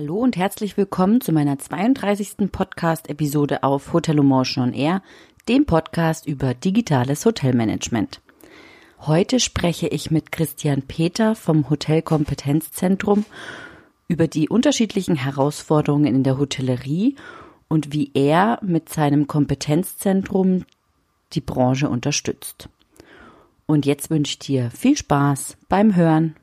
Hallo und herzlich willkommen zu meiner 32. Podcast-Episode auf Hotel Emotion on Air, dem Podcast über digitales Hotelmanagement. Heute spreche ich mit Christian Peter vom Hotelkompetenzzentrum über die unterschiedlichen Herausforderungen in der Hotellerie und wie er mit seinem Kompetenzzentrum die Branche unterstützt. Und jetzt wünsche ich dir viel Spaß beim Hören.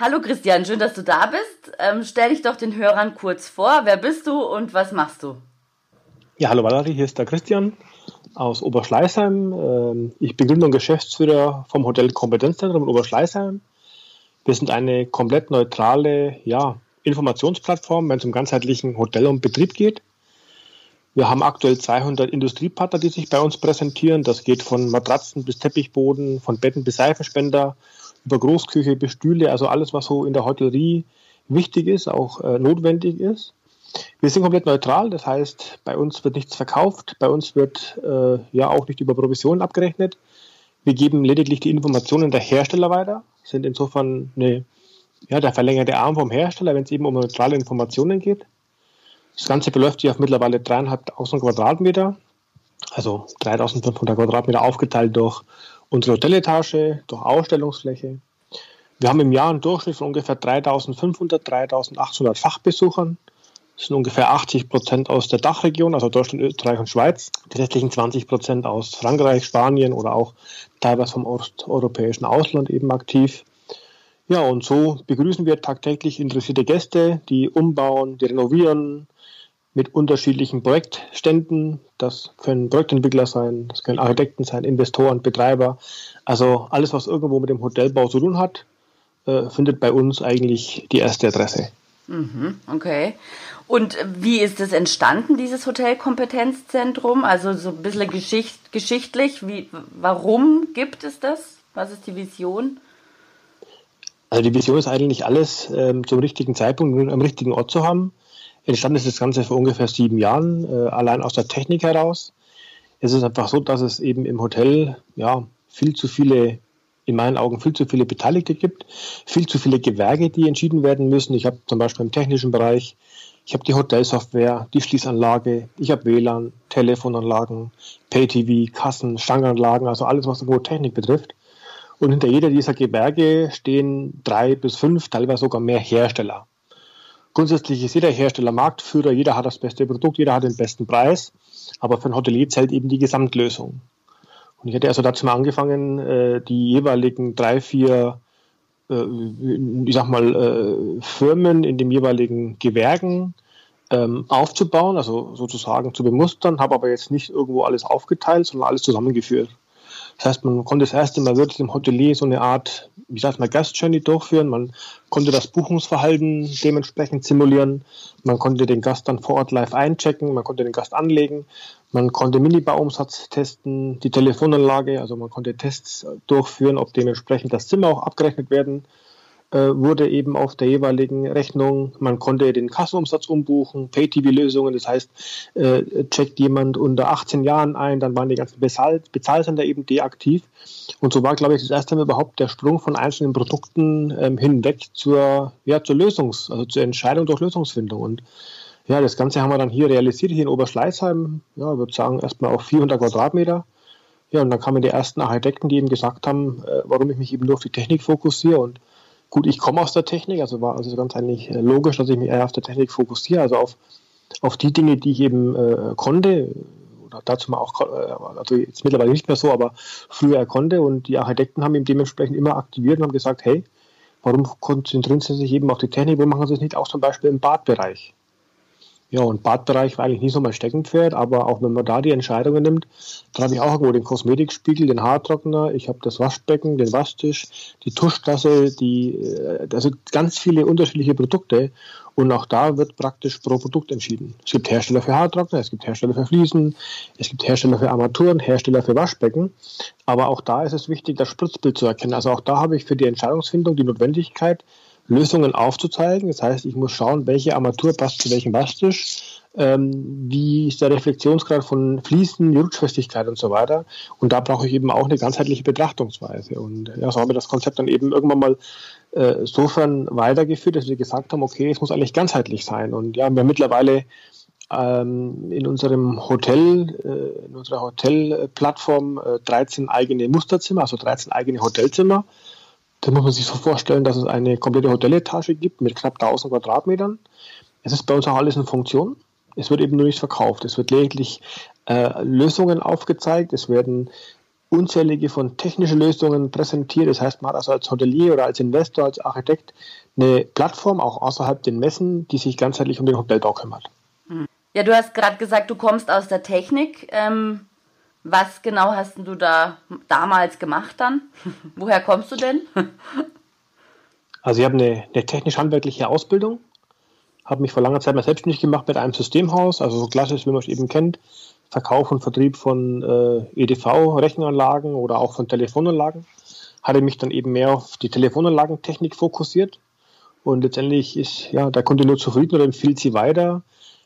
Hallo Christian, schön, dass du da bist. Ähm, stell dich doch den Hörern kurz vor. Wer bist du und was machst du? Ja, hallo Valerie, hier ist der Christian aus Oberschleißheim. Ähm, ich bin Gründer und Geschäftsführer vom Hotel Kompetenzzentrum in Oberschleißheim. Wir sind eine komplett neutrale ja, Informationsplattform, wenn es um ganzheitlichen Hotel und Betrieb geht. Wir haben aktuell 200 Industriepartner, die sich bei uns präsentieren. Das geht von Matratzen bis Teppichboden, von Betten bis Seifenspender über Großküche bis Stühle, also alles, was so in der Hotellerie wichtig ist, auch äh, notwendig ist. Wir sind komplett neutral, das heißt, bei uns wird nichts verkauft, bei uns wird äh, ja auch nicht über Provisionen abgerechnet. Wir geben lediglich die Informationen der Hersteller weiter, sind insofern eine, ja, der verlängerte Arm vom Hersteller, wenn es eben um neutrale Informationen geht. Das Ganze beläuft sich auf mittlerweile 3.500 Quadratmeter, also 3.500 Quadratmeter aufgeteilt durch unsere Hotelletage, durch Ausstellungsfläche. Wir haben im Jahr einen Durchschnitt von ungefähr 3.500, 3.800 Fachbesuchern. Das sind ungefähr 80 Prozent aus der Dachregion, also Deutschland, Österreich und Schweiz. Die restlichen 20 Prozent aus Frankreich, Spanien oder auch teilweise vom osteuropäischen Ausland eben aktiv. Ja, und so begrüßen wir tagtäglich interessierte Gäste, die umbauen, die renovieren, mit unterschiedlichen Projektständen. Das können Projektentwickler sein, das können Architekten sein, Investoren, Betreiber. Also alles, was irgendwo mit dem Hotelbau zu tun hat, äh, findet bei uns eigentlich die erste Adresse. Mhm, okay. Und wie ist es entstanden, dieses Hotelkompetenzzentrum? Also so ein bisschen geschicht, geschichtlich. Wie, warum gibt es das? Was ist die Vision? Also die Vision ist eigentlich alles ähm, zum richtigen Zeitpunkt am richtigen Ort zu haben. Entstanden ist das Ganze vor ungefähr sieben Jahren, äh, allein aus der Technik heraus. Es ist einfach so, dass es eben im Hotel ja viel zu viele, in meinen Augen viel zu viele Beteiligte gibt, viel zu viele Gewerke, die entschieden werden müssen. Ich habe zum Beispiel im technischen Bereich, ich habe die Hotelsoftware, die Schließanlage, ich habe WLAN, Telefonanlagen, Pay-TV, Kassen, Stangenanlagen, also alles, was irgendwo Technik betrifft. Und hinter jeder dieser Gewerke stehen drei bis fünf, teilweise sogar mehr Hersteller. Grundsätzlich ist jeder Hersteller Marktführer, jeder hat das beste Produkt, jeder hat den besten Preis, aber für ein Hotelier zählt eben die Gesamtlösung. Und ich hätte also dazu mal angefangen, äh, die jeweiligen drei, vier, äh, ich sag mal, äh, Firmen in den jeweiligen Gewerken ähm, aufzubauen, also sozusagen zu bemustern, habe aber jetzt nicht irgendwo alles aufgeteilt, sondern alles zusammengeführt. Das heißt, man konnte das erste Mal wirklich im Hotelier so eine Art, wie sagt man, Gastjourney durchführen. Man konnte das Buchungsverhalten dementsprechend simulieren. Man konnte den Gast dann vor Ort live einchecken. Man konnte den Gast anlegen. Man konnte Minibaumsatz testen, die Telefonanlage. Also man konnte Tests durchführen, ob dementsprechend das Zimmer auch abgerechnet werden wurde eben auf der jeweiligen Rechnung. Man konnte den Kassenumsatz umbuchen, Pay-TV-Lösungen, das heißt, äh, checkt jemand unter 18 Jahren ein, dann waren die ganzen Bezahl Bezahlsender eben deaktiv. Und so war, glaube ich, das erste Mal überhaupt der Sprung von einzelnen Produkten ähm, hinweg zur, ja, zur Lösungs-, also zur Entscheidung durch Lösungsfindung. Und ja, das Ganze haben wir dann hier realisiert, hier in Oberschleißheim, ja, ich würde sagen, erstmal auf 400 Quadratmeter. Ja, und dann kamen die ersten Architekten, die eben gesagt haben, äh, warum ich mich eben nur auf die Technik fokussiere und Gut, ich komme aus der Technik, also war also ganz eigentlich äh, logisch, dass ich mich eher auf der Technik fokussiere, also auf, auf die Dinge, die ich eben äh, konnte, oder dazu mal auch, äh, also jetzt mittlerweile nicht mehr so, aber früher konnte. Und die Architekten haben ihn dementsprechend immer aktiviert und haben gesagt, hey, warum konzentrieren Sie sich eben auf die Technik, warum machen Sie es nicht auch zum Beispiel im Badbereich? Ja, und Badbereich war eigentlich nie so mein Steckenpferd, aber auch wenn man da die Entscheidungen nimmt, dann habe ich auch irgendwo den Kosmetikspiegel, den Haartrockner, ich habe das Waschbecken, den Waschtisch, die Tuschtasse, die, äh, also ganz viele unterschiedliche Produkte. Und auch da wird praktisch pro Produkt entschieden. Es gibt Hersteller für Haartrockner, es gibt Hersteller für Fliesen, es gibt Hersteller für Armaturen, Hersteller für Waschbecken. Aber auch da ist es wichtig, das Spritzbild zu erkennen. Also auch da habe ich für die Entscheidungsfindung die Notwendigkeit, Lösungen aufzuzeigen. Das heißt, ich muss schauen, welche Armatur passt zu welchem Waschtisch, ähm, wie ist der Reflexionsgrad von Fließen, Rutschfestigkeit und so weiter. Und da brauche ich eben auch eine ganzheitliche Betrachtungsweise. Und ja, so haben wir das Konzept dann eben irgendwann mal äh, sofern weitergeführt, dass wir gesagt haben, okay, es muss eigentlich ganzheitlich sein. Und ja, wir haben mittlerweile ähm, in unserem Hotel, äh, in unserer Hotelplattform äh, 13 eigene Musterzimmer, also 13 eigene Hotelzimmer. Da muss man sich so vorstellen, dass es eine komplette Hoteletage gibt mit knapp 1000 Quadratmetern. Es ist bei uns auch alles in Funktion. Es wird eben nur nicht verkauft. Es wird lediglich äh, Lösungen aufgezeigt. Es werden unzählige von technischen Lösungen präsentiert. Das heißt, man hat also als Hotelier oder als Investor, als Architekt eine Plattform, auch außerhalb den Messen, die sich ganzheitlich um den Hotelbau kümmert. Ja, du hast gerade gesagt, du kommst aus der Technik. Ähm, was genau hast du da damals gemacht dann? Woher kommst du denn? also ich habe eine, eine technisch-handwerkliche Ausbildung, habe mich vor langer Zeit mal selbstständig gemacht mit einem Systemhaus, also so klassisch, wie man es eben kennt, Verkauf und Vertrieb von äh, EDV-Rechenanlagen oder auch von Telefonanlagen. Hatte mich dann eben mehr auf die Telefonanlagentechnik fokussiert und letztendlich ist ja der Kunde nur zufrieden oder empfiehlt sie weiter,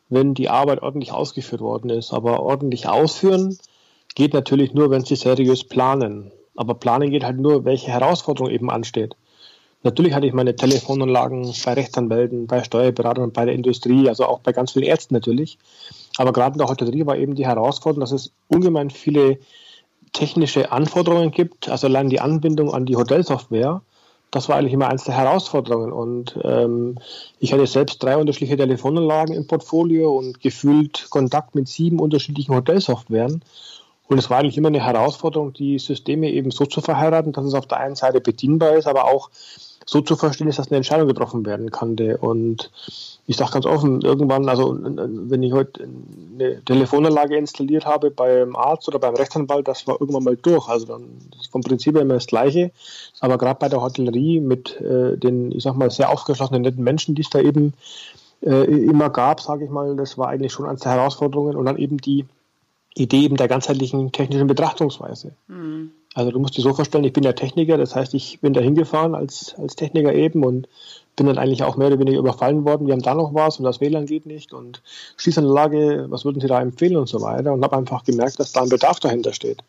wenn die Arbeit ordentlich ausgeführt worden ist. Aber ordentlich ausführen geht natürlich nur, wenn Sie seriös planen. Aber planen geht halt nur, welche Herausforderung eben ansteht. Natürlich hatte ich meine Telefonanlagen bei Rechtsanwälten, bei Steuerberatern, bei der Industrie, also auch bei ganz vielen Ärzten natürlich. Aber gerade in der Hotellerie war eben die Herausforderung, dass es ungemein viele technische Anforderungen gibt, also allein die Anbindung an die Hotelsoftware das war eigentlich immer eins der Herausforderungen. Und ähm, ich hatte selbst drei unterschiedliche Telefonanlagen im Portfolio und gefühlt Kontakt mit sieben unterschiedlichen Hotelsoftwaren. Und es war eigentlich immer eine Herausforderung, die Systeme eben so zu verheiraten, dass es auf der einen Seite bedienbar ist, aber auch so zu verstehen ist, dass eine Entscheidung getroffen werden kann. Und ich sage ganz offen, irgendwann, also wenn ich heute eine Telefonanlage installiert habe beim Arzt oder beim Rechtsanwalt, das war irgendwann mal durch. Also dann ist vom Prinzip her immer das Gleiche. Aber gerade bei der Hotellerie mit äh, den, ich sag mal, sehr aufgeschlossenen, netten Menschen, die es da eben äh, immer gab, sage ich mal, das war eigentlich schon eines der Herausforderungen. Und dann eben die Idee eben der ganzheitlichen technischen Betrachtungsweise. Mhm. Also du musst dir so vorstellen, ich bin ja Techniker, das heißt, ich bin da hingefahren als, als Techniker eben und bin dann eigentlich auch mehr oder weniger überfallen worden. Wir haben da noch was und das WLAN geht nicht und Schießanlage, was würden Sie da empfehlen und so weiter und habe einfach gemerkt, dass da ein Bedarf dahinter steht.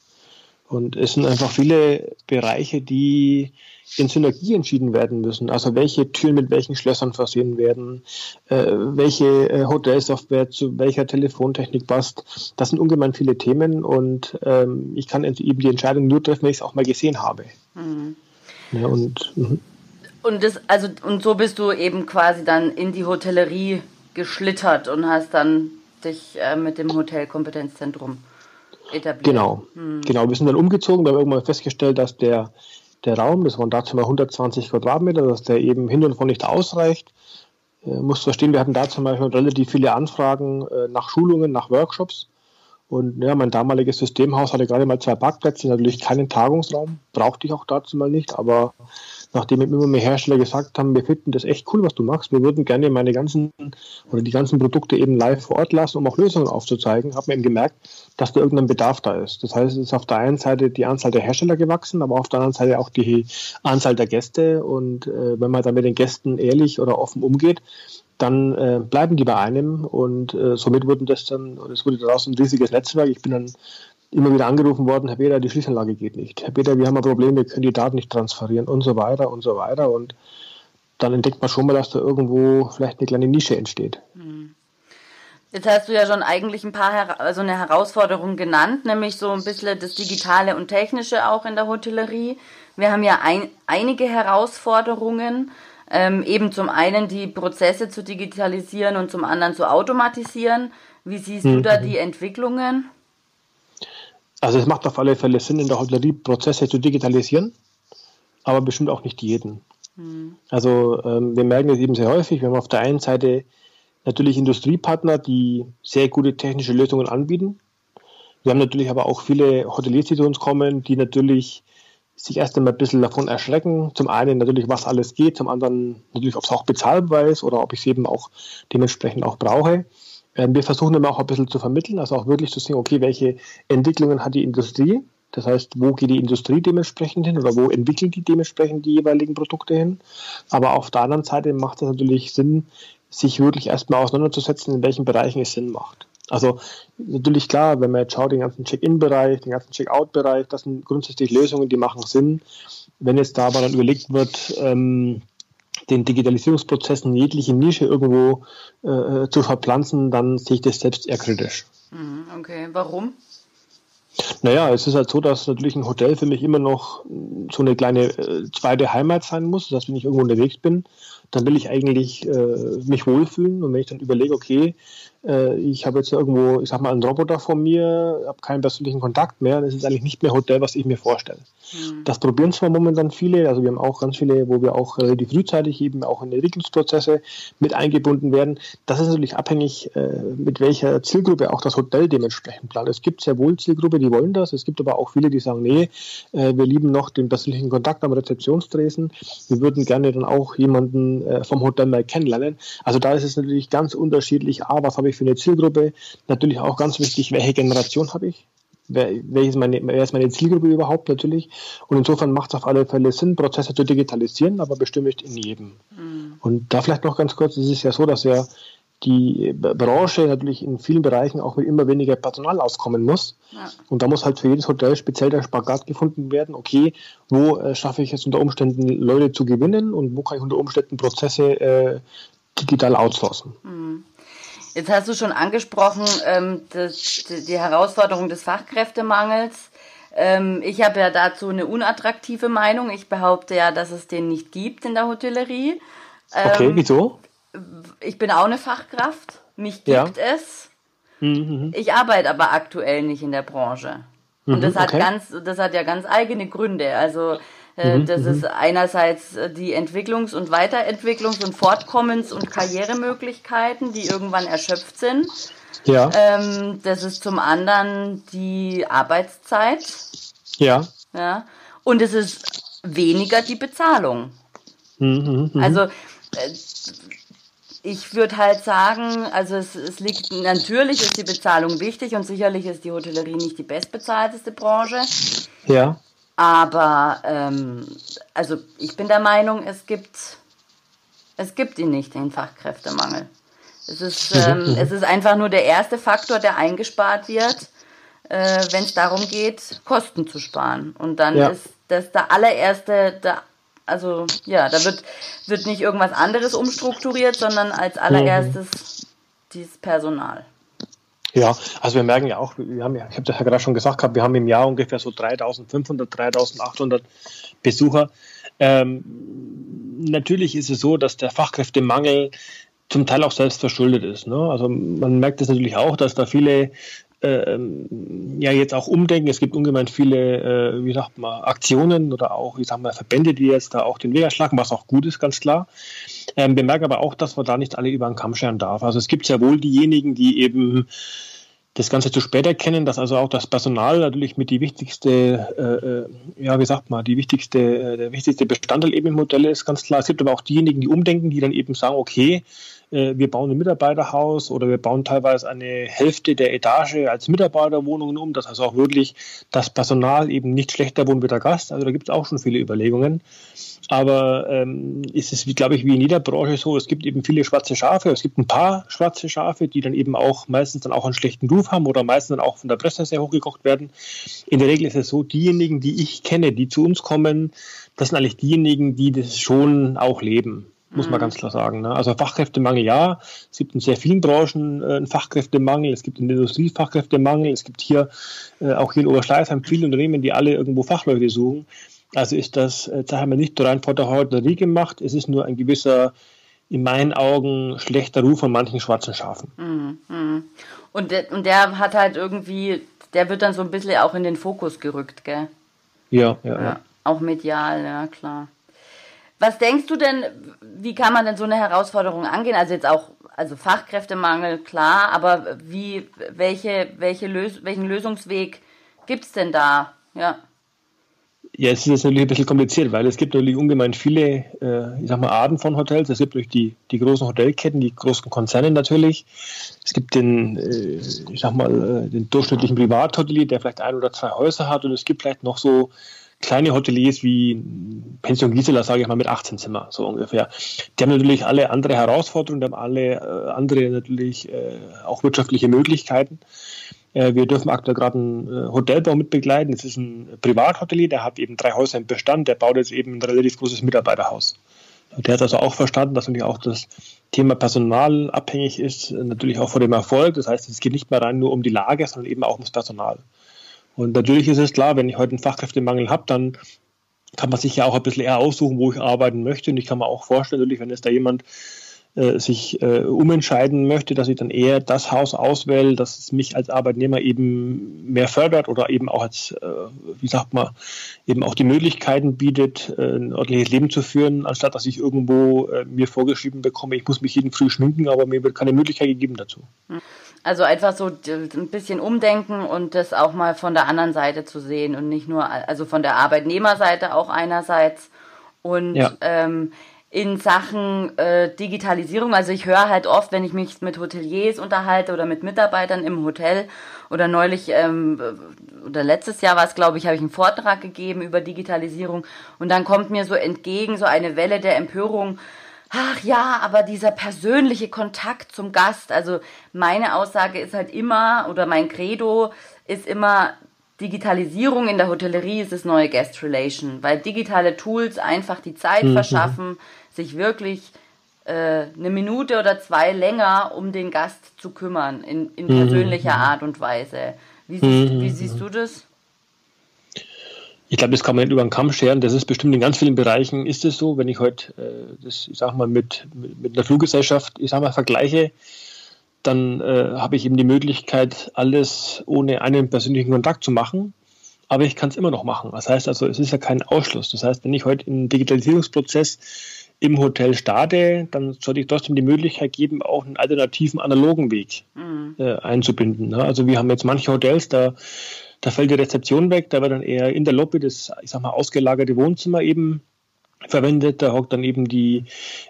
Und es sind einfach viele Bereiche, die in Synergie entschieden werden müssen. Also welche Türen mit welchen Schlössern versehen werden, äh, welche äh, Hotelsoftware zu welcher Telefontechnik passt. Das sind ungemein viele Themen und ähm, ich kann eben die Entscheidung nur treffen, wenn ich es auch mal gesehen habe. Mhm. Ja, und, mhm. und, das, also, und so bist du eben quasi dann in die Hotellerie geschlittert und hast dann dich äh, mit dem Hotelkompetenzzentrum etabliert. Genau, hm. genau. Wir sind dann umgezogen, wir haben irgendwann festgestellt, dass der, der Raum, das waren dazu mal 120 Quadratmeter, dass der eben hin und vor nicht ausreicht. Äh, muss verstehen, wir hatten da zum Beispiel relativ viele Anfragen äh, nach Schulungen, nach Workshops. Und ja, mein damaliges Systemhaus hatte gerade mal zwei Parkplätze, natürlich keinen Tagungsraum, brauchte ich auch dazu mal nicht, aber nachdem immer mehr Hersteller gesagt haben, wir finden das echt cool, was du machst, wir würden gerne meine ganzen oder die ganzen Produkte eben live vor Ort lassen, um auch Lösungen aufzuzeigen, hat man eben gemerkt, dass da irgendein Bedarf da ist. Das heißt, es ist auf der einen Seite die Anzahl der Hersteller gewachsen, aber auf der anderen Seite auch die Anzahl der Gäste. Und äh, wenn man dann mit den Gästen ehrlich oder offen umgeht, dann äh, bleiben die bei einem und äh, somit wurden das dann, es wurde daraus ein riesiges Netzwerk. Ich bin dann immer wieder angerufen worden, Herr Peter, die Schließanlage geht nicht. Herr Peter, wir haben ein Problem, wir können die Daten nicht transferieren und so weiter und so weiter. Und dann entdeckt man schon mal, dass da irgendwo vielleicht eine kleine Nische entsteht. Hm. Jetzt hast du ja schon eigentlich ein paar, also eine Herausforderung genannt, nämlich so ein bisschen das Digitale und Technische auch in der Hotellerie. Wir haben ja ein, einige Herausforderungen, ähm, eben zum einen die Prozesse zu digitalisieren und zum anderen zu automatisieren. Wie siehst mhm. du da die Entwicklungen? Also es macht auf alle Fälle Sinn, in der Hotellerie Prozesse zu digitalisieren, aber bestimmt auch nicht jeden. Mhm. Also ähm, wir merken es eben sehr häufig, wir haben auf der einen Seite natürlich Industriepartner, die sehr gute technische Lösungen anbieten. Wir haben natürlich aber auch viele Hoteliers, die zu uns kommen, die natürlich sich erst einmal ein bisschen davon erschrecken. Zum einen natürlich, was alles geht, zum anderen natürlich, ob es auch bezahlbar ist oder ob ich es eben auch dementsprechend auch brauche. Ähm, wir versuchen immer auch ein bisschen zu vermitteln, also auch wirklich zu sehen, okay, welche Entwicklungen hat die Industrie? Das heißt, wo geht die Industrie dementsprechend hin oder wo entwickeln die dementsprechend die jeweiligen Produkte hin? Aber auf der anderen Seite macht es natürlich Sinn, sich wirklich erstmal auseinanderzusetzen, in welchen Bereichen es Sinn macht. Also natürlich klar, wenn man jetzt schaut, den ganzen Check-in-Bereich, den ganzen Check-out-Bereich, das sind grundsätzlich Lösungen, die machen Sinn. Wenn jetzt da aber dann überlegt wird, ähm, den Digitalisierungsprozessen jegliche Nische irgendwo äh, zu verpflanzen, dann sehe ich das selbst eher kritisch. Mhm, okay, warum? Naja, es ist halt so, dass natürlich ein Hotel für mich immer noch so eine kleine äh, zweite Heimat sein muss. Das heißt, wenn ich irgendwo unterwegs bin, dann will ich eigentlich äh, mich wohlfühlen. Und wenn ich dann überlege, okay, äh, ich habe jetzt irgendwo, ich sag mal, einen Roboter vor mir, habe keinen persönlichen Kontakt mehr, das ist eigentlich nicht mehr Hotel, was ich mir vorstelle. Mhm. Das probieren zwar momentan viele, also wir haben auch ganz viele, wo wir auch relativ frühzeitig eben auch in Entwicklungsprozesse mit eingebunden werden. Das ist natürlich abhängig, äh, mit welcher Zielgruppe auch das Hotel dementsprechend plant. Es gibt sehr wohl Zielgruppe, die wollen das. Es gibt aber auch viele, die sagen, nee, äh, wir lieben noch den persönlichen Kontakt am Rezeptionstresen. Wir würden gerne dann auch jemanden vom Hotel mal kennenlernen. Also da ist es natürlich ganz unterschiedlich. A, was habe ich für eine Zielgruppe? Natürlich auch ganz wichtig, welche Generation habe ich? Wer, welches meine, wer ist meine Zielgruppe überhaupt natürlich? Und insofern macht es auf alle Fälle Sinn, Prozesse zu digitalisieren, aber bestimmt nicht in jedem. Mhm. Und da vielleicht noch ganz kurz, es ist ja so, dass ja die Branche natürlich in vielen Bereichen auch mit immer weniger Personal auskommen muss. Ja. Und da muss halt für jedes Hotel speziell der Spagat gefunden werden. Okay, wo äh, schaffe ich es unter Umständen Leute zu gewinnen und wo kann ich unter Umständen Prozesse äh, digital outsourcen? Mhm. Jetzt hast du schon angesprochen, ähm, das, die Herausforderung des Fachkräftemangels. Ähm, ich habe ja dazu eine unattraktive Meinung. Ich behaupte ja, dass es den nicht gibt in der Hotellerie. Ähm, okay, wieso? Ich bin auch eine Fachkraft. Mich gibt ja. es. Mhm. Ich arbeite aber aktuell nicht in der Branche. Und mhm, das hat okay. ganz, das hat ja ganz eigene Gründe. Also mhm, das mhm. ist einerseits äh, die Entwicklungs- und Weiterentwicklungs- und Fortkommens- und Karrieremöglichkeiten, die irgendwann erschöpft sind. Ja. Ähm, das ist zum anderen die Arbeitszeit. Ja. Ja. Und es ist weniger die Bezahlung. Mhm, mh, also äh, ich würde halt sagen, also es, es liegt natürlich ist die Bezahlung wichtig und sicherlich ist die Hotellerie nicht die bestbezahlteste Branche. Ja. Aber ähm, also ich bin der Meinung, es gibt, es gibt ihn nicht, den Fachkräftemangel. Es ist, mhm, ähm, mhm. es ist einfach nur der erste Faktor, der eingespart wird, äh, wenn es darum geht, Kosten zu sparen. Und dann ja. ist das der allererste, der, also ja, da wird, wird nicht irgendwas anderes umstrukturiert, sondern als allererstes mhm. dieses Personal. Ja, also wir merken ja auch, wir haben ich habe das ja gerade schon gesagt gehabt, wir haben im Jahr ungefähr so 3500, 3800 Besucher. Ähm, natürlich ist es so, dass der Fachkräftemangel zum Teil auch selbst verschuldet ist. Ne? Also man merkt es natürlich auch, dass da viele äh, ja jetzt auch umdenken. Es gibt ungemein viele, äh, wie sagt man, Aktionen oder auch, ich sag mal, Verbände, die jetzt da auch den Weg erschlagen, was auch gut ist, ganz klar. Ähm, wir merken aber auch, dass man da nicht alle über den Kamm scheren darf. Also es gibt ja wohl diejenigen, die eben das Ganze zu spät erkennen, dass also auch das Personal natürlich mit die wichtigste, äh, äh ja, wie sagt man, die wichtigste, äh, der wichtigste Bestandteil eben im Modell ist, ganz klar. Es gibt aber auch diejenigen, die umdenken, die dann eben sagen, okay, äh, wir bauen ein Mitarbeiterhaus oder wir bauen teilweise eine Hälfte der Etage als Mitarbeiterwohnungen um, dass also auch wirklich das Personal eben nicht schlechter wohnt wie der Gast. Also da gibt es auch schon viele Überlegungen. Aber ähm, ist es, glaube ich, wie in jeder Branche so, es gibt eben viele schwarze Schafe, es gibt ein paar schwarze Schafe, die dann eben auch meistens dann auch einen schlechten Ruf haben oder meistens dann auch von der Presse sehr hochgekocht werden. In der Regel ist es so, diejenigen, die ich kenne, die zu uns kommen, das sind eigentlich diejenigen, die das schon auch leben muss man mhm. ganz klar sagen. Ne? Also Fachkräftemangel ja, es gibt in sehr vielen Branchen äh, einen Fachkräftemangel, es gibt in der Industrie Fachkräftemangel, es gibt hier äh, auch hier in Oberschleißheim viele Unternehmen, die alle irgendwo Fachleute suchen. Also ist das, äh, da haben wir nicht rein vor der Hotellerie gemacht, es ist nur ein gewisser, in meinen Augen, schlechter Ruf von manchen schwarzen Schafen. Mhm. Und, der, und der hat halt irgendwie, der wird dann so ein bisschen auch in den Fokus gerückt, gell? ja, ja. ja. ja. Auch medial, ja klar. Was denkst du denn, wie kann man denn so eine Herausforderung angehen? Also jetzt auch, also Fachkräftemangel, klar, aber wie, welche, welche Lös welchen Lösungsweg gibt es denn da? Ja. Ja, es ist natürlich ein bisschen kompliziert, weil es gibt natürlich ungemein viele, äh, ich sag mal, Arten von Hotels. Es gibt durch die, die großen Hotelketten, die großen Konzerne natürlich. Es gibt den, äh, ich sag mal, äh, den durchschnittlichen Privathotelier, der vielleicht ein oder zwei Häuser hat und es gibt vielleicht noch so kleine Hoteliers wie Pension Gisela, sage ich mal, mit 18 Zimmer, so ungefähr. Die haben natürlich alle andere Herausforderungen, die haben alle äh, andere natürlich äh, auch wirtschaftliche Möglichkeiten. Äh, wir dürfen aktuell gerade einen äh, Hotelbau mit begleiten. Das ist ein Privathotelier, der hat eben drei Häuser im Bestand, der baut jetzt eben ein relativ großes Mitarbeiterhaus. Der hat also auch verstanden, dass natürlich auch das Thema Personal abhängig ist, natürlich auch von dem Erfolg. Das heißt, es geht nicht mehr rein nur um die Lage, sondern eben auch ums Personal. Und natürlich ist es klar, wenn ich heute einen Fachkräftemangel habe, dann kann man sich ja auch ein bisschen eher aussuchen, wo ich arbeiten möchte. Und ich kann mir auch vorstellen, natürlich, wenn es da jemand äh, sich äh, umentscheiden möchte, dass ich dann eher das Haus auswähle, das mich als Arbeitnehmer eben mehr fördert oder eben auch als, äh, wie sagt man, eben auch die Möglichkeiten bietet, äh, ein ordentliches Leben zu führen, anstatt dass ich irgendwo äh, mir vorgeschrieben bekomme, ich muss mich jeden Früh schminken, aber mir wird keine Möglichkeit gegeben dazu. Also einfach so ein bisschen umdenken und das auch mal von der anderen Seite zu sehen und nicht nur, also von der Arbeitnehmerseite auch einerseits und ja. ähm, in Sachen äh, Digitalisierung. Also ich höre halt oft, wenn ich mich mit Hoteliers unterhalte oder mit Mitarbeitern im Hotel oder neulich ähm, oder letztes Jahr war es, glaube ich, habe ich einen Vortrag gegeben über Digitalisierung und dann kommt mir so entgegen so eine Welle der Empörung. Ach ja, aber dieser persönliche Kontakt zum Gast, also meine Aussage ist halt immer oder mein Credo ist immer, Digitalisierung in der Hotellerie ist das neue Guest Relation, weil digitale Tools einfach die Zeit mhm. verschaffen, sich wirklich äh, eine Minute oder zwei länger um den Gast zu kümmern, in, in mhm. persönlicher mhm. Art und Weise. Wie siehst, mhm. wie siehst du das? Ich glaube, das kann man nicht über den Kamm scheren. Das ist bestimmt in ganz vielen Bereichen ist es so. Wenn ich heute, äh, das, ich sag mal, mit, mit, mit einer Fluggesellschaft, ich sag mal, vergleiche, dann äh, habe ich eben die Möglichkeit, alles ohne einen persönlichen Kontakt zu machen. Aber ich kann es immer noch machen. Das heißt also, es ist ja kein Ausschluss. Das heißt, wenn ich heute einen Digitalisierungsprozess im Hotel starte, dann sollte ich trotzdem die Möglichkeit geben, auch einen alternativen analogen Weg mhm. äh, einzubinden. Ne? Also wir haben jetzt manche Hotels, da, da fällt die Rezeption weg, da wird dann eher in der Lobby das, ich sag mal, ausgelagerte Wohnzimmer eben verwendet. Da hockt dann eben die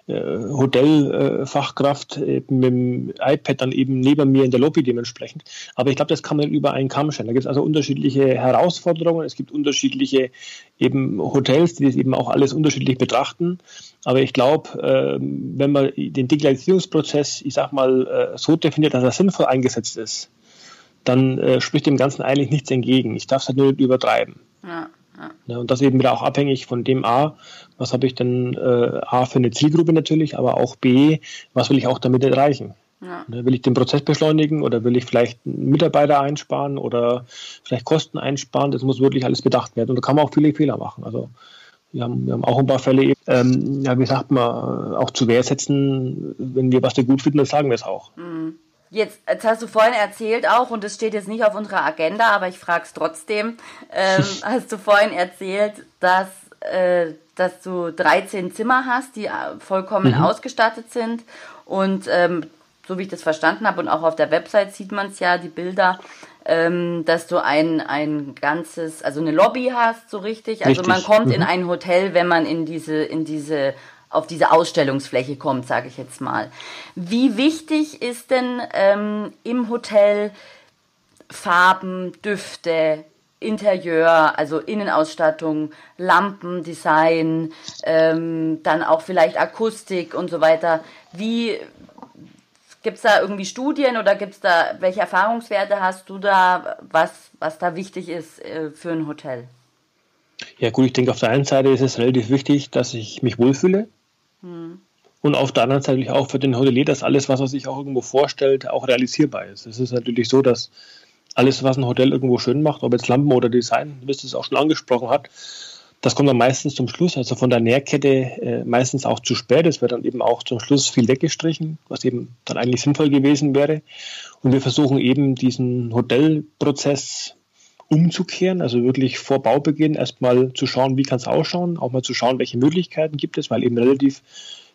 äh, Hotelfachkraft äh, mit dem iPad dann eben neben mir in der Lobby dementsprechend. Aber ich glaube, das kann man über einen Kamm stellen. Da gibt es also unterschiedliche Herausforderungen. Es gibt unterschiedliche eben Hotels, die das eben auch alles unterschiedlich betrachten. Aber ich glaube, äh, wenn man den Digitalisierungsprozess, ich sag mal, äh, so definiert, dass er sinnvoll eingesetzt ist, dann äh, spricht dem Ganzen eigentlich nichts entgegen. Ich darf es halt nur nicht übertreiben. Ja. Ja. Und das eben wieder auch abhängig von dem A, was habe ich denn äh, A für eine Zielgruppe natürlich, aber auch B, was will ich auch damit erreichen? Ja. Ne, will ich den Prozess beschleunigen oder will ich vielleicht Mitarbeiter einsparen oder vielleicht Kosten einsparen? Das muss wirklich alles bedacht werden. Und da kann man auch viele Fehler machen. Also wir haben, wir haben auch ein paar Fälle, ähm, ja, wie sagt man, auch zu Wehr setzen, wenn wir was nicht gut finden, dann sagen wir es auch. Mhm. Jetzt, jetzt hast du vorhin erzählt auch, und es steht jetzt nicht auf unserer Agenda, aber ich frage es trotzdem, ähm, hast du vorhin erzählt, dass, äh, dass du 13 Zimmer hast, die äh, vollkommen mhm. ausgestattet sind. Und ähm, so wie ich das verstanden habe, und auch auf der Website sieht man es ja, die Bilder, ähm, dass du ein, ein ganzes, also eine Lobby hast, so richtig. Also richtig. man kommt mhm. in ein Hotel, wenn man in diese, in diese auf diese Ausstellungsfläche kommt, sage ich jetzt mal. Wie wichtig ist denn ähm, im Hotel Farben, Düfte, Interieur, also Innenausstattung, Lampendesign, ähm, dann auch vielleicht Akustik und so weiter. Wie gibt es da irgendwie Studien oder gibt es da, welche Erfahrungswerte hast du da, was, was da wichtig ist äh, für ein Hotel? Ja gut, ich denke, auf der einen Seite ist es relativ wichtig, dass ich mich wohlfühle. Hm. Und auf der anderen Seite auch für den Hotelier, dass alles, was er sich auch irgendwo vorstellt, auch realisierbar ist. Es ist natürlich so, dass alles, was ein Hotel irgendwo schön macht, ob jetzt Lampen oder Design, wie es auch schon angesprochen hat, das kommt dann meistens zum Schluss, also von der Nährkette äh, meistens auch zu spät. Es wird dann eben auch zum Schluss viel weggestrichen, was eben dann eigentlich sinnvoll gewesen wäre. Und wir versuchen eben diesen Hotelprozess umzukehren, also wirklich vor Baubeginn erstmal zu schauen, wie kann es ausschauen, auch mal zu schauen, welche Möglichkeiten gibt es, weil eben relativ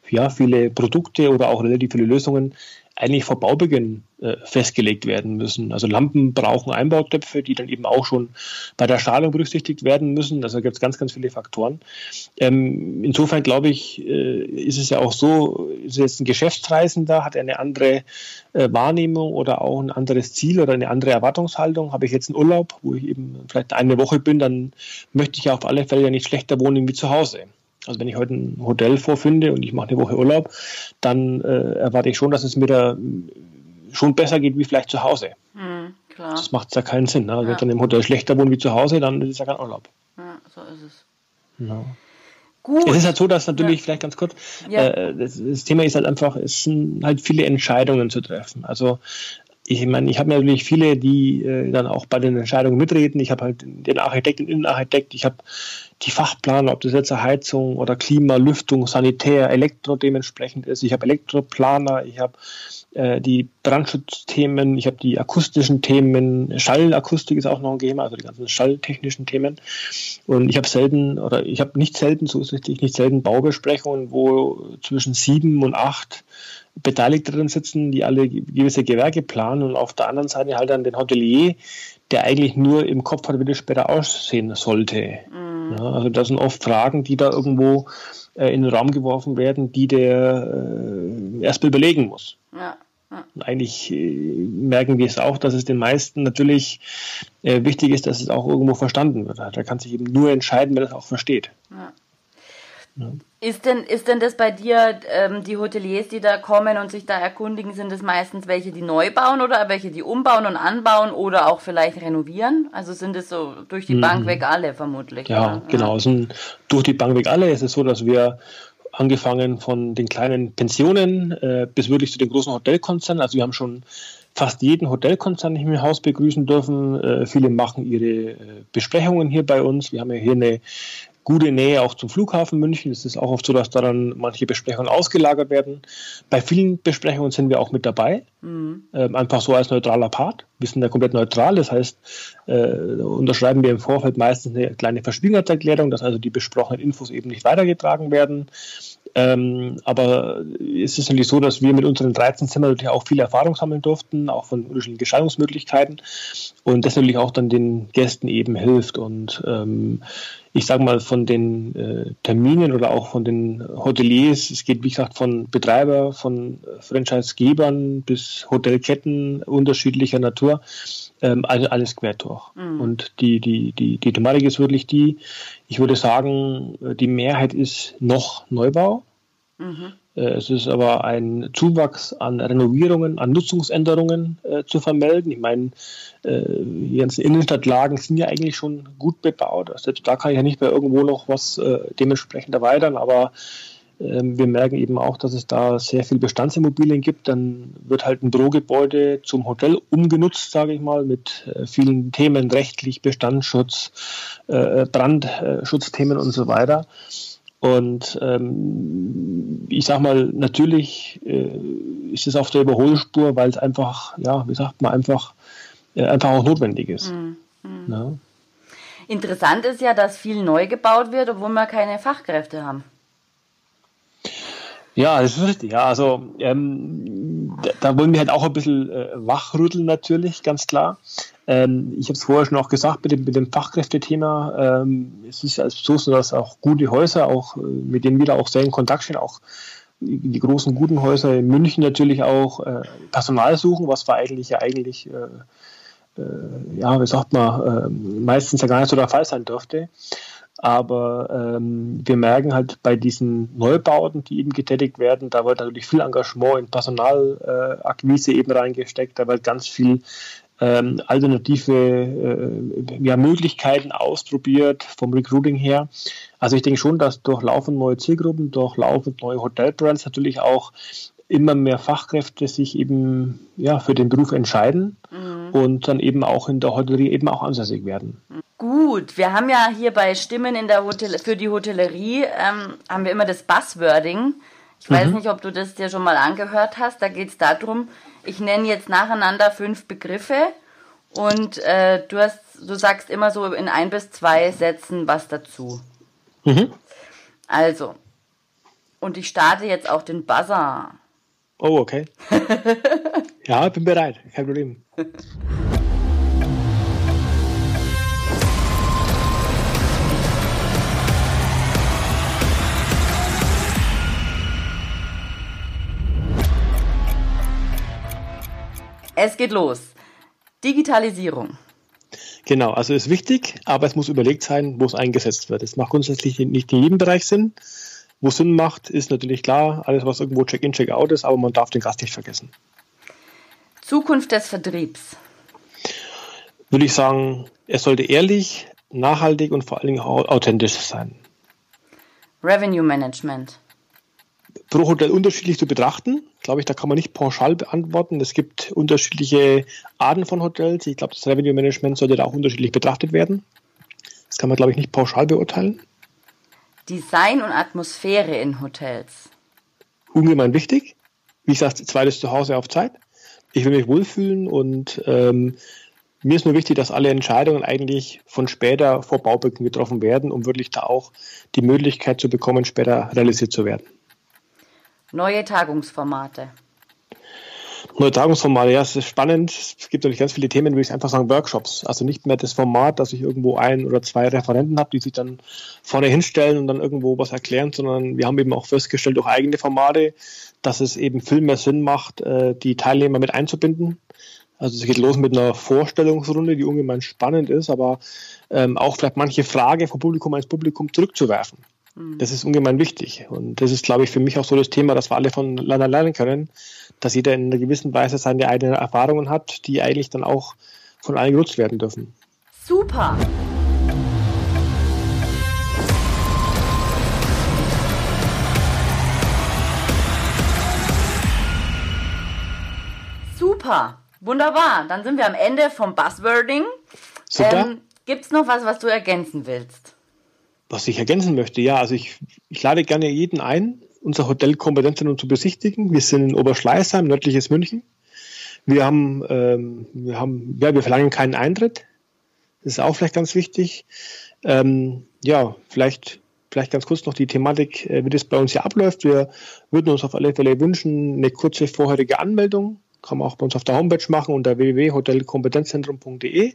ja, viele Produkte oder auch relativ viele Lösungen eigentlich vor Baubeginn äh, festgelegt werden müssen. Also Lampen brauchen Einbautöpfe, die dann eben auch schon bei der Strahlung berücksichtigt werden müssen. Also gibt es ganz, ganz viele Faktoren. Ähm, insofern glaube ich, äh, ist es ja auch so, ist jetzt ein Geschäftsreisender, hat eine andere äh, Wahrnehmung oder auch ein anderes Ziel oder eine andere Erwartungshaltung. Habe ich jetzt einen Urlaub, wo ich eben vielleicht eine Woche bin, dann möchte ich auf alle Fälle ja nicht schlechter wohnen wie zu Hause. Also wenn ich heute ein Hotel vorfinde und ich mache eine Woche Urlaub, dann äh, erwarte ich schon, dass es mir da schon besser geht wie vielleicht zu Hause. Mhm, klar. Das macht ja keinen Sinn. Ne? Also ja. Wenn ich dann im Hotel schlechter wohne wie zu Hause, dann ist es ja kein Urlaub. Ja, so ist es. Ja. Gut. Es ist halt so, dass natürlich, ja. vielleicht ganz kurz, ja. äh, das, das, Thema ist halt einfach, es sind halt viele Entscheidungen zu treffen. Also ich meine, ich habe natürlich viele, die äh, dann auch bei den Entscheidungen mitreden. Ich habe halt den Architekt, den Innenarchitekt, ich habe die Fachplaner, ob das jetzt Heizung oder Klima, Lüftung, Sanitär, Elektro dementsprechend ist. Ich habe Elektroplaner, ich habe äh, die Brandschutzthemen, ich habe die akustischen Themen, Schallakustik ist auch noch ein Thema, also die ganzen schalltechnischen Themen. Und ich habe selten, oder ich habe nicht selten, so ist richtig, nicht selten Baubesprechungen, wo zwischen sieben und acht Beteiligte drin sitzen, die alle gewisse Gewerke planen und auf der anderen Seite halt dann den Hotelier, der eigentlich nur im Kopf hat, wie das später aussehen sollte. Mhm. Ja, also das sind oft Fragen, die da irgendwo äh, in den Raum geworfen werden, die der äh, erstmal überlegen muss. Ja. Ja. Eigentlich äh, merken wir es auch, dass es den meisten natürlich äh, wichtig ist, dass es auch irgendwo verstanden wird. Da kann sich eben nur entscheiden, wer das auch versteht. Ja. Ist denn, ist denn das bei dir, ähm, die Hoteliers, die da kommen und sich da erkundigen, sind es meistens welche, die neu bauen oder welche, die umbauen und anbauen oder auch vielleicht renovieren? Also sind es so durch die mhm. Bank weg alle vermutlich? Ja, oder? genau. Es sind durch die Bank weg alle. Es ist so, dass wir angefangen von den kleinen Pensionen äh, bis wirklich zu den großen Hotelkonzernen. Also wir haben schon fast jeden Hotelkonzern im Haus begrüßen dürfen. Äh, viele machen ihre äh, Besprechungen hier bei uns. Wir haben ja hier eine gute Nähe auch zum Flughafen München. Es ist auch oft so, dass da dann manche Besprechungen ausgelagert werden. Bei vielen Besprechungen sind wir auch mit dabei, mhm. ähm, einfach so als neutraler Part. Wir sind ja komplett neutral, das heißt, äh, unterschreiben wir im Vorfeld meistens eine kleine Verschwiegenheitserklärung, dass also die besprochenen Infos eben nicht weitergetragen werden. Ähm, aber es ist natürlich so, dass wir mit unseren 13 Zimmern natürlich auch viel Erfahrung sammeln durften, auch von unterschiedlichen Gestaltungsmöglichkeiten und das natürlich auch dann den Gästen eben hilft. Und ähm, ich sage mal, von den äh, Terminen oder auch von den Hoteliers, es geht wie gesagt von Betreiber, von Franchisegebern bis Hotelketten unterschiedlicher Natur, ähm, also alles quer durch. Mhm. Und die, die, die, die Thematik ist wirklich die, ich würde sagen, die Mehrheit ist noch Neubau. Mhm. Äh, es ist aber ein Zuwachs an Renovierungen, an Nutzungsänderungen äh, zu vermelden. Ich meine, äh, die ganzen Innenstadtlagen sind ja eigentlich schon gut bebaut. Selbst da kann ich ja nicht mehr irgendwo noch was äh, dementsprechend erweitern, aber wir merken eben auch, dass es da sehr viel Bestandsimmobilien gibt. Dann wird halt ein Bürogebäude zum Hotel umgenutzt, sage ich mal, mit äh, vielen Themen, rechtlich, Bestandsschutz, äh, Brandschutzthemen und so weiter. Und ähm, ich sag mal, natürlich äh, ist es auf der Überholspur, weil es einfach, ja, wie sagt man, einfach, äh, einfach auch notwendig ist. Mhm. Ja. Interessant ist ja, dass viel neu gebaut wird, obwohl wir keine Fachkräfte haben. Ja, das ist richtig. Ja, also ähm, da, wollen wir halt auch ein bisschen äh, wachrütteln natürlich, ganz klar. Ähm, ich habe es vorher schon auch gesagt mit dem, mit dem Fachkräftethema. Ähm, es ist also so, dass auch gute Häuser, auch äh, mit denen wir da auch sehr in Kontakt stehen, auch die, großen guten Häuser in München natürlich auch äh, Personal suchen, was war eigentlich ja eigentlich äh, äh, ja, wie sagt man, ähm, meistens ja gar nicht so der Fall sein dürfte. Aber ähm, wir merken halt bei diesen Neubauten, die eben getätigt werden, da wird natürlich viel Engagement in Personalakquise äh, eben reingesteckt, da wird ganz viel ähm, alternative äh, ja, Möglichkeiten ausprobiert vom Recruiting her. Also ich denke schon, dass durch laufend neue Zielgruppen, durch laufend neue Hotelbrands natürlich auch immer mehr Fachkräfte sich eben ja, für den Beruf entscheiden mhm. und dann eben auch in der Hotellerie eben auch ansässig werden. Gut, wir haben ja hier bei Stimmen in der Hotel für die Hotellerie ähm, haben wir immer das Buzzwording. Ich weiß mhm. nicht, ob du das dir schon mal angehört hast. Da geht es darum, ich nenne jetzt nacheinander fünf Begriffe und äh, du, hast, du sagst immer so in ein bis zwei Sätzen was dazu. Mhm. Also, Und ich starte jetzt auch den Buzzer. Oh, okay. ja, bin bereit. Kein Problem. Es geht los. Digitalisierung. Genau, also ist wichtig, aber es muss überlegt sein, wo es eingesetzt wird. Es macht grundsätzlich nicht in jedem Bereich Sinn. Wo Sinn macht, ist natürlich klar, alles, was irgendwo Check-in, Check-out ist, aber man darf den Gast nicht vergessen. Zukunft des Vertriebs. Würde ich sagen, es sollte ehrlich, nachhaltig und vor allen Dingen authentisch sein. Revenue Management pro Hotel unterschiedlich zu betrachten. Glaube ich, da kann man nicht pauschal beantworten. Es gibt unterschiedliche Arten von Hotels. Ich glaube, das Revenue Management sollte da auch unterschiedlich betrachtet werden. Das kann man, glaube ich, nicht pauschal beurteilen. Design und Atmosphäre in Hotels. Ungemein wichtig. Wie gesagt, zweites Zuhause auf Zeit. Ich will mich wohlfühlen und ähm, mir ist nur wichtig, dass alle Entscheidungen eigentlich von später vor Baubeginn getroffen werden, um wirklich da auch die Möglichkeit zu bekommen, später realisiert zu werden. Neue Tagungsformate. Neue Tagungsformate, ja, es ist spannend. Es gibt natürlich ganz viele Themen, würde ich einfach sagen, Workshops. Also nicht mehr das Format, dass ich irgendwo ein oder zwei Referenten habe, die sich dann vorne hinstellen und dann irgendwo was erklären, sondern wir haben eben auch festgestellt durch eigene Formate, dass es eben viel mehr Sinn macht, äh, die Teilnehmer mit einzubinden. Also es geht los mit einer Vorstellungsrunde, die ungemein spannend ist, aber ähm, auch vielleicht manche Frage vom Publikum ans Publikum zurückzuwerfen. Mhm. Das ist ungemein wichtig. Und das ist, glaube ich, für mich auch so das Thema, dass wir alle voneinander lernen können, dass jeder in einer gewissen Weise seine eigenen Erfahrungen hat, die eigentlich dann auch von allen genutzt werden dürfen. Super! Super! Wunderbar. Dann sind wir am Ende vom Buzzwording. Super. Ähm, Gibt es noch was, was du ergänzen willst? Was ich ergänzen möchte, ja, also ich, ich lade gerne jeden ein, unser Hotel Kompetenzzentrum zu besichtigen. Wir sind in Oberschleißheim, nördliches München. Wir haben, ähm, wir haben, ja, wir verlangen keinen Eintritt. Das ist auch vielleicht ganz wichtig. Ähm, ja, vielleicht, vielleicht ganz kurz noch die Thematik, äh, wie das bei uns hier abläuft. Wir würden uns auf alle Fälle wünschen, eine kurze vorherige Anmeldung. Kann man auch bei uns auf der Homepage machen unter www.hotelkompetenzzentrum.de.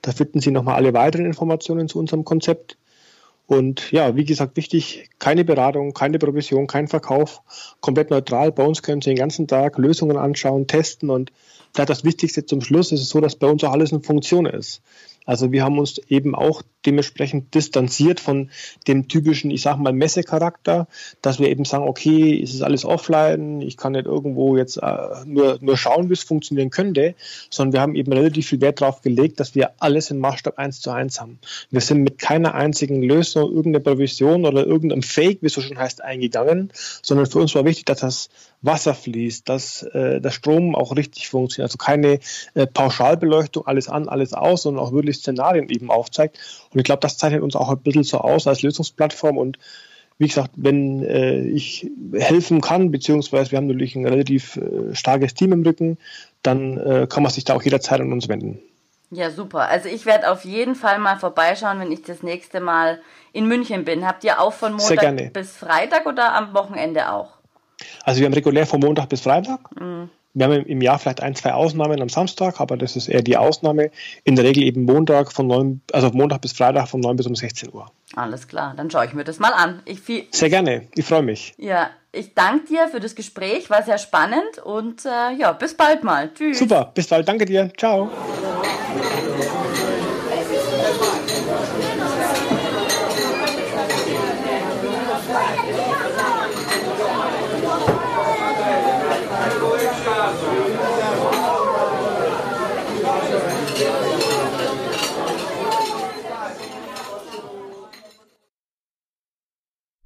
Da finden Sie nochmal alle weiteren Informationen zu unserem Konzept. Und ja, wie gesagt, wichtig, keine Beratung, keine Provision, kein Verkauf, komplett neutral. Bei uns können Sie den ganzen Tag Lösungen anschauen, testen und vielleicht das Wichtigste zum Schluss ist es so, dass bei uns auch alles in Funktion ist. Also wir haben uns eben auch dementsprechend distanziert von dem typischen, ich sage mal, Messecharakter, dass wir eben sagen, okay, es ist alles offline, ich kann nicht irgendwo jetzt äh, nur, nur schauen, wie es funktionieren könnte, sondern wir haben eben relativ viel Wert darauf gelegt, dass wir alles in Maßstab 1 zu 1 haben. Wir sind mit keiner einzigen Lösung, irgendeiner Provision oder irgendeinem Fake, wie es so schon heißt, eingegangen, sondern für uns war wichtig, dass das Wasser fließt, dass äh, der Strom auch richtig funktioniert. Also keine äh, Pauschalbeleuchtung, alles an, alles aus, sondern auch wirklich Szenarien eben aufzeigt. Und ich glaube, das zeichnet uns auch ein bisschen so aus als Lösungsplattform. Und wie gesagt, wenn äh, ich helfen kann, beziehungsweise wir haben natürlich ein relativ äh, starkes Team im Rücken, dann äh, kann man sich da auch jederzeit an uns wenden. Ja, super. Also ich werde auf jeden Fall mal vorbeischauen, wenn ich das nächste Mal in München bin. Habt ihr auch von Montag bis Freitag oder am Wochenende auch? Also wir haben regulär von Montag bis Freitag. Mhm. Wir haben im Jahr vielleicht ein, zwei Ausnahmen am Samstag, aber das ist eher die Ausnahme. In der Regel eben Montag von 9, also Montag bis Freitag von 9 bis um 16 Uhr. Alles klar, dann schaue ich mir das mal an. Ich viel, sehr gerne, ich freue mich. Ja, ich danke dir für das Gespräch, war sehr spannend und äh, ja, bis bald mal. Tschüss. Super, bis bald, danke dir. Ciao.